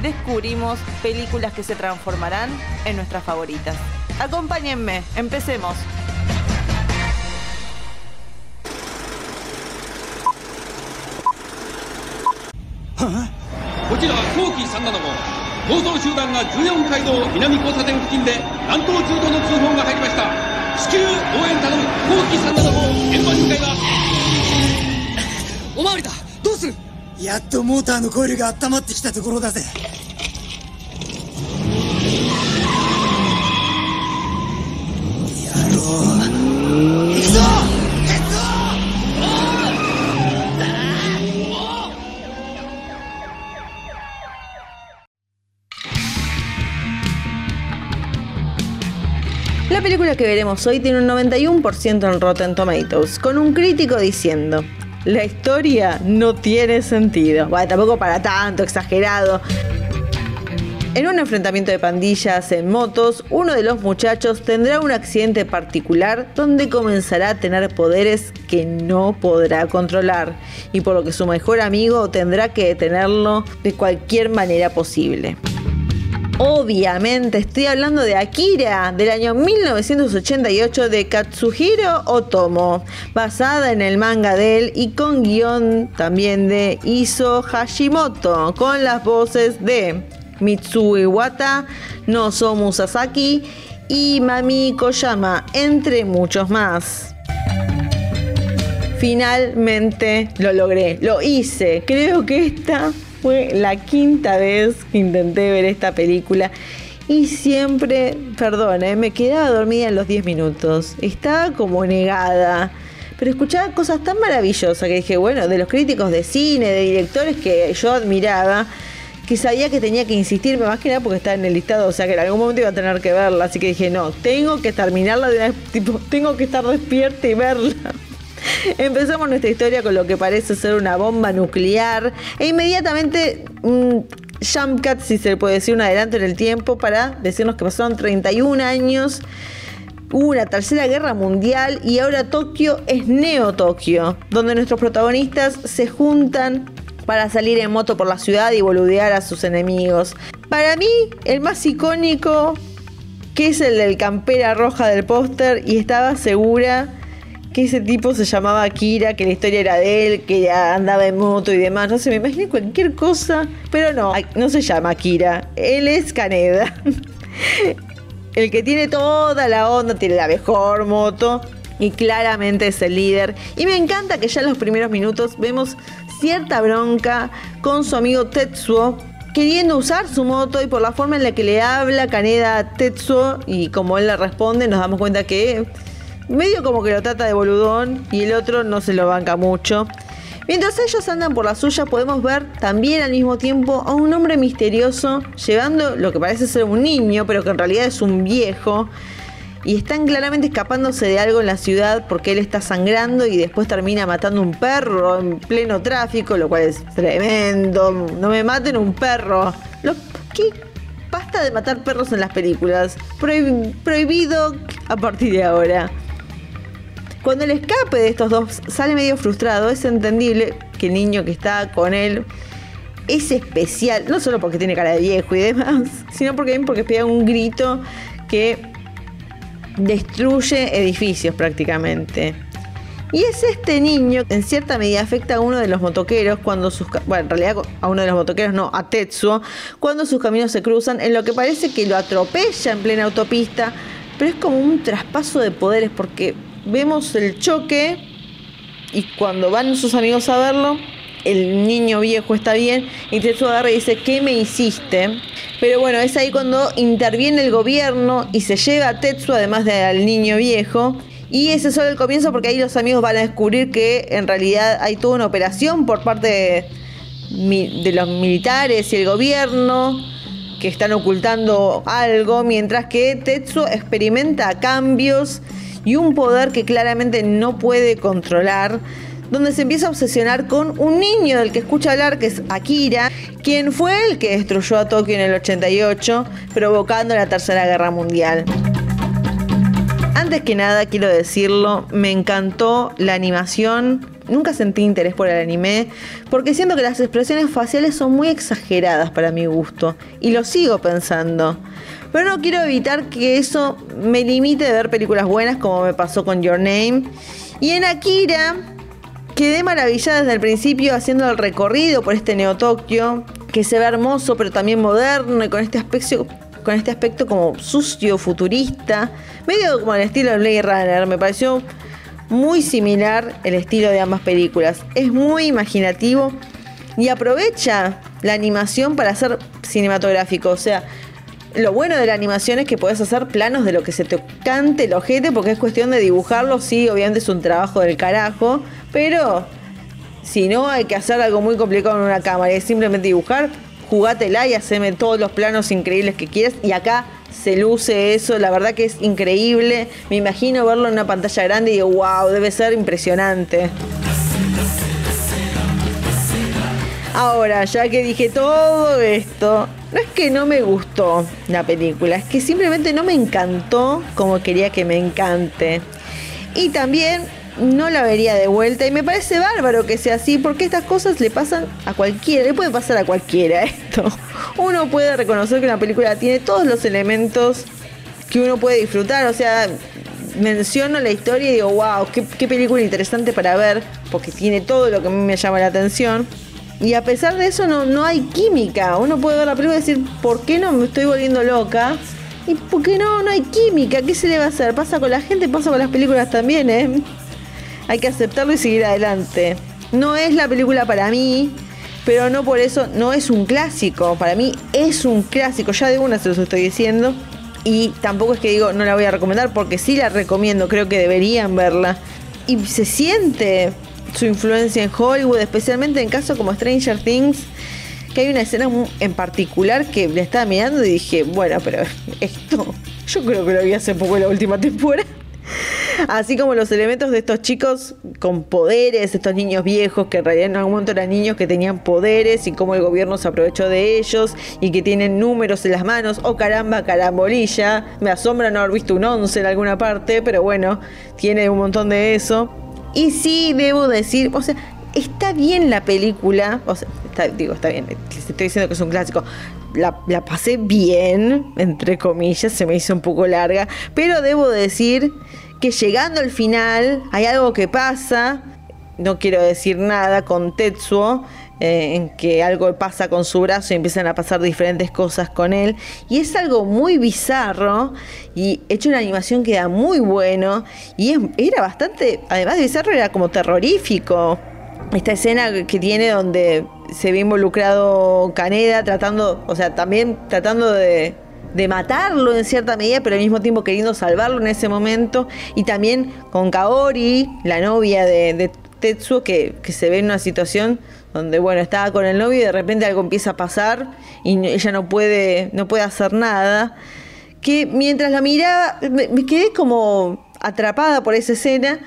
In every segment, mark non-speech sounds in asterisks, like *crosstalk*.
descubrimos películas que se transformarán en nuestras favoritas. Acompáñenme, empecemos. こちら早期375暴走集団が14街道南交差点付近で乱闘中との通報が入りました至急応援頼む後期375現場に向かいますおまわりだどうするやっとモーターのコイルが温まってきたところだぜ野郎行くぞ鉄道 La película que veremos hoy tiene un 91% en Rotten Tomatoes, con un crítico diciendo, la historia no tiene sentido. Bueno, tampoco para tanto, exagerado. En un enfrentamiento de pandillas en motos, uno de los muchachos tendrá un accidente particular donde comenzará a tener poderes que no podrá controlar y por lo que su mejor amigo tendrá que detenerlo de cualquier manera posible. Obviamente estoy hablando de Akira del año 1988 de Katsuhiro Otomo, basada en el manga de él y con guion también de Iso Hashimoto, con las voces de Mitsuo Iwata, Nozomu Sasaki y Mami Koyama, entre muchos más. Finalmente lo logré, lo hice. Creo que esta fue la quinta vez que intenté ver esta película y siempre, perdón, eh, me quedaba dormida en los 10 minutos. Estaba como negada. Pero escuchaba cosas tan maravillosas que dije, bueno, de los críticos de cine, de directores que yo admiraba, que sabía que tenía que insistirme más que nada porque estaba en el listado, o sea que en algún momento iba a tener que verla. Así que dije, no, tengo que terminarla de una tipo, tengo que estar despierta y verla. *laughs* Empezamos nuestra historia con lo que parece ser una bomba nuclear e inmediatamente un jump cut, si se le puede decir, un adelanto en el tiempo para decirnos que pasaron 31 años, hubo una tercera guerra mundial y ahora Tokio es Neo Tokio, donde nuestros protagonistas se juntan para salir en moto por la ciudad y boludear a sus enemigos. Para mí, el más icónico, que es el del campera roja del póster, y estaba segura que ese tipo se llamaba Akira, que la historia era de él, que andaba en moto y demás. No sé, me imaginé cualquier cosa, pero no, no se llama Akira. Él es Kaneda. *laughs* El que tiene toda la onda, tiene la mejor moto y claramente es el líder. Y me encanta que ya en los primeros minutos vemos cierta bronca con su amigo Tetsuo, queriendo usar su moto y por la forma en la que le habla Kaneda a Tetsuo y como él le responde, nos damos cuenta que medio como que lo trata de boludón y el otro no se lo banca mucho. Mientras ellos andan por la suya, podemos ver también al mismo tiempo a un hombre misterioso llevando lo que parece ser un niño, pero que en realidad es un viejo. Y están claramente escapándose de algo en la ciudad porque él está sangrando y después termina matando un perro en pleno tráfico, lo cual es tremendo. No me maten un perro. ¿Qué? Basta de matar perros en las películas. Prohib- prohibido a partir de ahora. Cuando el escape de estos dos sale medio frustrado, es entendible que el niño que está con él es especial, no solo porque tiene cara de viejo y demás, *laughs* sino porque, porque pega un grito que destruye edificios prácticamente. Y es este niño que en cierta medida afecta a uno de los motoqueros cuando sus... Bueno, en realidad a uno de los motoqueros, no, a Tetsuo, cuando sus caminos se cruzan en lo que parece que lo atropella en plena autopista, pero es como un traspaso de poderes porque vemos el choque y cuando van sus amigos a verlo, el niño viejo está bien y Tetsuo agarra y dice, ¿qué me hiciste? Pero bueno, es ahí cuando interviene el gobierno y se lleva a Tetsuo además del niño viejo. Y ese es solo el comienzo porque ahí los amigos van a descubrir que en realidad hay toda una operación por parte de, de los militares y el gobierno que están ocultando algo, mientras que Tetsuo experimenta cambios y un poder que claramente no puede controlar, donde se empieza a obsesionar con un niño del que escucha hablar, que es Akira, quien fue el que destruyó a Tokio en el 88, provocando la Tercera Guerra Mundial. Antes que nada, quiero decirlo, me encantó la animación. Nunca sentí interés por el anime, porque siento que las expresiones faciales son muy exageradas para mi gusto, y lo sigo pensando. Pero no quiero evitar que eso me limite de ver películas buenas como me pasó con Your Name. Y en Akira quedé maravillada desde el principio haciendo el recorrido por este Neo Tokio, que se ve hermoso pero también moderno y con este aspecto, con este aspecto como sucio, futurista, medio como el estilo de Blade Runner. Me pareció muy similar el estilo de ambas películas. Es muy imaginativo y aprovecha la animación para hacer cinematográfico. O sea, lo bueno de la animación es que puedes hacer planos de lo que se te cante el ojete, porque es cuestión de dibujarlo. Sí, obviamente es un trabajo del carajo, pero si no hay que hacer algo muy complicado en una cámara, es simplemente dibujar, jugátela y haceme todos los planos increíbles que quieras. Y acá se luce eso, la verdad que es increíble. Me imagino verlo en una pantalla grande y digo, wow, debe ser impresionante. Ahora, ya que dije todo esto, no es que no me gustó la película, es que simplemente no me encantó como quería que me encante. Y también no la vería de vuelta y me parece bárbaro que sea así porque estas cosas le pasan a cualquiera, le puede pasar a cualquiera *laughs* esto. Uno puede reconocer que una película tiene todos los elementos que uno puede disfrutar, o sea, menciono la historia y digo, wow, qué, película interesante para ver, porque tiene todo lo que a mí me llama la atención. Y a pesar de eso no, no hay química. Uno puede ver la película y decir, ¿por qué no me estoy volviendo loca? Y por qué no, no hay química. ¿Qué se le va a hacer? Pasa con la gente, pasa con las películas también, ¿eh? Hay que aceptarlo y seguir adelante. No es la película para mí, pero no por eso no es un clásico. Para mí es un clásico. Ya de una se los estoy diciendo. Y tampoco es que digo no la voy a recomendar porque sí la recomiendo. Creo que deberían verla. Y se siente su influencia en Hollywood, especialmente en casos como Stranger Things, que hay una escena en particular que le estaba mirando y dije, bueno, pero *laughs* esto yo creo que lo vi hace poco en la última temporada. Así como los elementos de estos chicos con poderes, estos niños viejos que en realidad en algún momento eran niños que tenían poderes y cómo el gobierno se aprovechó de ellos y que tienen números en las manos. Oh caramba, carambolilla. Me asombra no haber visto un 11 en alguna parte, pero bueno, tiene un montón de eso. Y sí, debo decir, o sea, está bien la película, o sea, digo, está bien, estoy diciendo que es un clásico. La, la, pasé bien, entre comillas, se me hizo un poco larga, pero debo decir que llegando al final hay algo que pasa, no quiero decir nada con Tetsuo, eh, en que algo pasa con su brazo y empiezan a pasar diferentes cosas con él. Y es algo muy bizarro y hecho una animación que da muy bueno y era bastante, además de bizarro, era como terrorífico. Esta escena que tiene donde se ve involucrado Caneda tratando, o sea, también tratando de, de matarlo en cierta medida, pero al mismo tiempo queriendo salvarlo en ese momento. Y también con Kaori, la novia de, Tetsuo, que, que, se ve en una situación donde, bueno, estaba con el novio y de repente algo empieza a pasar y ella no puede, no puede hacer nada. Que mientras la miraba, me quedé como atrapada por esa escena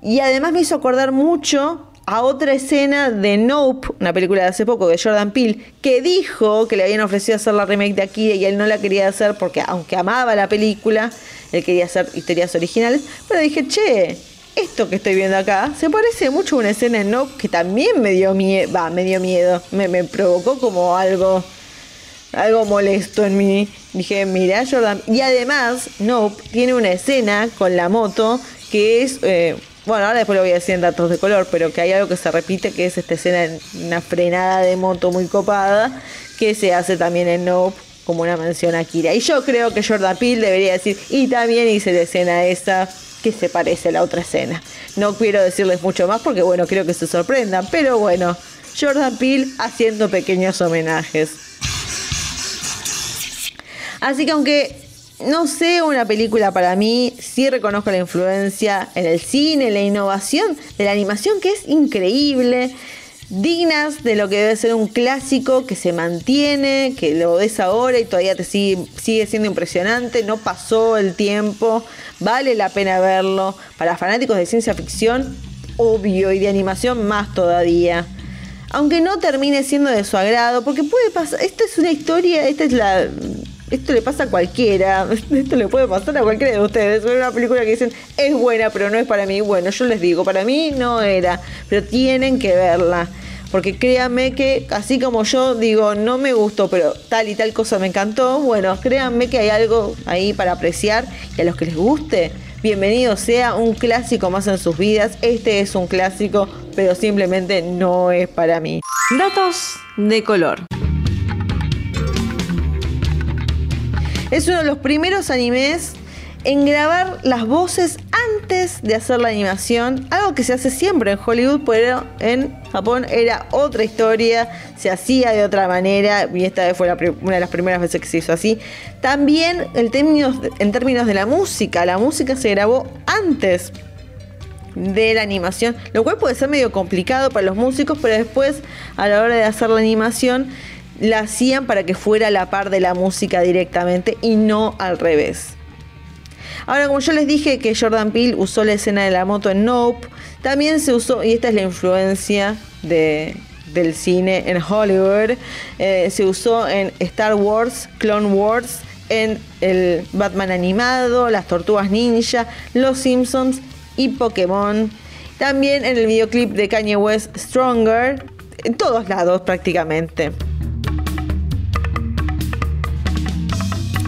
y además me hizo acordar mucho a otra escena de Nope, una película de hace poco de Jordan Peele, que dijo que le habían ofrecido hacer la remake de Akira y él no la quería hacer porque aunque amaba la película, él quería hacer historias originales, pero dije, che, esto que estoy viendo acá se parece mucho a una escena en Nope que también me dio miedo, va, me dio miedo, me, provocó como algo, algo molesto en mí. Dije, mira Jordan, y además Nope tiene una escena con la moto que es... Eh, bueno, ahora después lo voy a decir en datos de color, pero que hay algo que se repite, que es esta escena, en una frenada de moto muy copada, que se hace también en Nope, como una mención a Kira. Y yo creo que Jordan Peele debería decir, y también hice la escena esa que se parece a la otra escena. No quiero decirles mucho más porque, bueno, creo que se sorprendan, pero bueno, Jordan Peele haciendo pequeños homenajes. Así que aunque no sé una película para mí, sí reconozco la influencia en el cine, la innovación de la animación que es increíble. dignas de lo que debe ser un clásico que se mantiene, que lo ves ahora y todavía te sigue, sigue siendo impresionante, no pasó el tiempo, vale la pena verlo. Para fanáticos de ciencia ficción, obvio, y de animación más todavía. Aunque no termine siendo de su agrado, porque puede pasar, esta es una historia, esta es la esto le pasa a cualquiera, *laughs* esto le puede pasar a cualquiera de ustedes. Es una película que dicen, es buena, pero no es para mí. Bueno, yo les digo, para mí no era, pero tienen que verla. Porque créanme que, así como yo digo, no me gustó, pero tal y tal cosa me encantó, bueno, créanme que hay algo ahí para apreciar y a los que les guste, bienvenido sea un clásico más en sus vidas. Este es un clásico, pero simplemente no es para mí. Datos de color. Es uno de los primeros animes en grabar las voces antes de hacer la animación, algo que se hace siempre en Hollywood, pero en Japón era otra historia, se hacía de otra manera y esta vez fue una de las primeras veces que se hizo así. También términos, en términos de la música, la música se grabó antes de la animación, lo cual puede ser medio complicado para los músicos, pero después a la hora de hacer la animación la hacían para que fuera a la par de la música directamente y no al revés. Ahora, como yo les dije que Jordan Peele usó la escena de la moto en Nope, también se usó, y esta es la influencia de, del cine en Hollywood, eh, se usó en Star Wars, Clone Wars, en el Batman animado, las Tortugas Ninja, Los Simpsons y Pokémon. También en el videoclip de Kanye West Stronger, en todos lados prácticamente.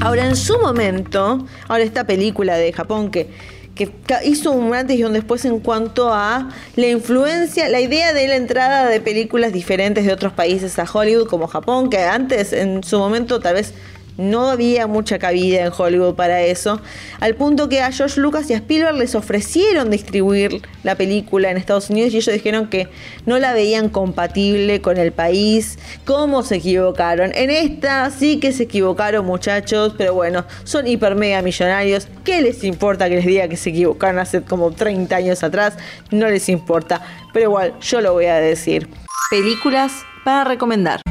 Ahora, en su momento, ahora esta película de Japón que, que hizo un antes y un después en cuanto a la influencia, la idea de la entrada de películas diferentes de otros países a Hollywood como Japón, que antes en su momento tal vez no había mucha cabida en Hollywood para eso, al punto que a George Lucas y a Spielberg les ofrecieron distribuir la película en Estados Unidos y ellos dijeron que no la veían compatible con el país. ¿Cómo se equivocaron? En esta sí que se equivocaron muchachos, pero bueno, son hiper mega millonarios. ¿Qué les importa que les diga que se equivocaron hace como 30 años atrás? No les importa, pero igual yo lo voy a decir. Películas para recomendar.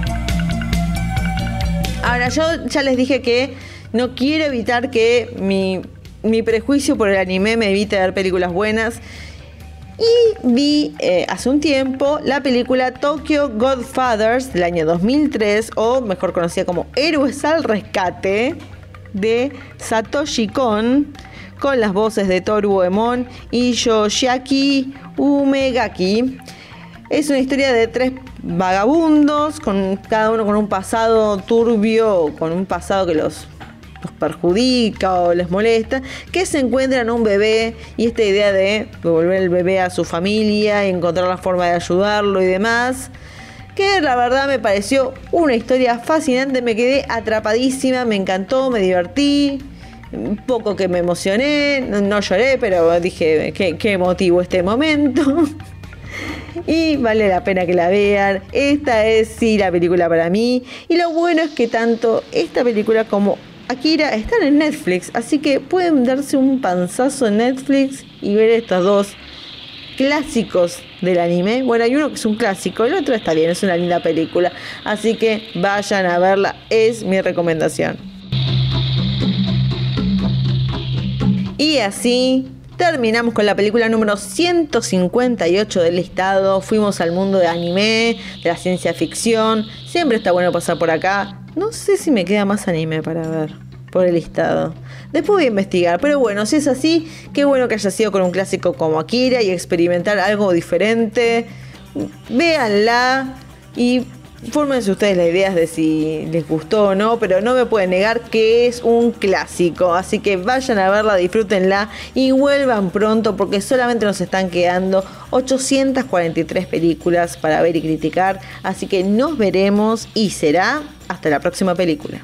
Yo ya les dije que no quiero evitar que mi, prejuicio por el anime me evite ver películas buenas. Y vi eh, hace un tiempo la película Tokyo Godfathers del año 2003, o mejor conocida como Héroes al Rescate, de Satoshi Kon, con las voces de Toru Emon y Yoshiaki Umegaki. Es una historia de tres vagabundos, con cada uno con un pasado turbio, con un pasado que los, perjudica o les molesta, que se encuentran un bebé y esta idea de devolver el bebé a su familia y encontrar la forma de ayudarlo y demás. Que la verdad me pareció una historia fascinante, me quedé atrapadísima, me encantó, me divertí, un poco que me emocioné, no, lloré, pero dije, qué, qué emotivo este momento. *laughs* y vale la pena que la vean. Esta es sí la película para mí. Y lo bueno es que tanto esta película como Akira están en Netflix, así que pueden darse un panzazo en Netflix y ver estos dos clásicos del anime. Bueno, hay uno que es un clásico, el otro está bien, es una linda película. Así que vayan a verla, es mi recomendación. Y así Terminamos con la película número 158 del listado. Fuimos al mundo de anime, de la ciencia ficción. Siempre está bueno pasar por acá. No sé si me queda más anime para ver por el listado. Después voy a investigar, pero bueno, si es así, qué bueno que haya sido con un clásico como Akira y experimentar algo diferente. Véanla y Fórmense ustedes las ideas de si les gustó o no, pero no me pueden negar que es un clásico. Así que vayan a verla, disfrútenla y vuelvan pronto porque solamente nos están quedando 843 películas para ver y criticar. Así que nos veremos y será hasta la próxima película.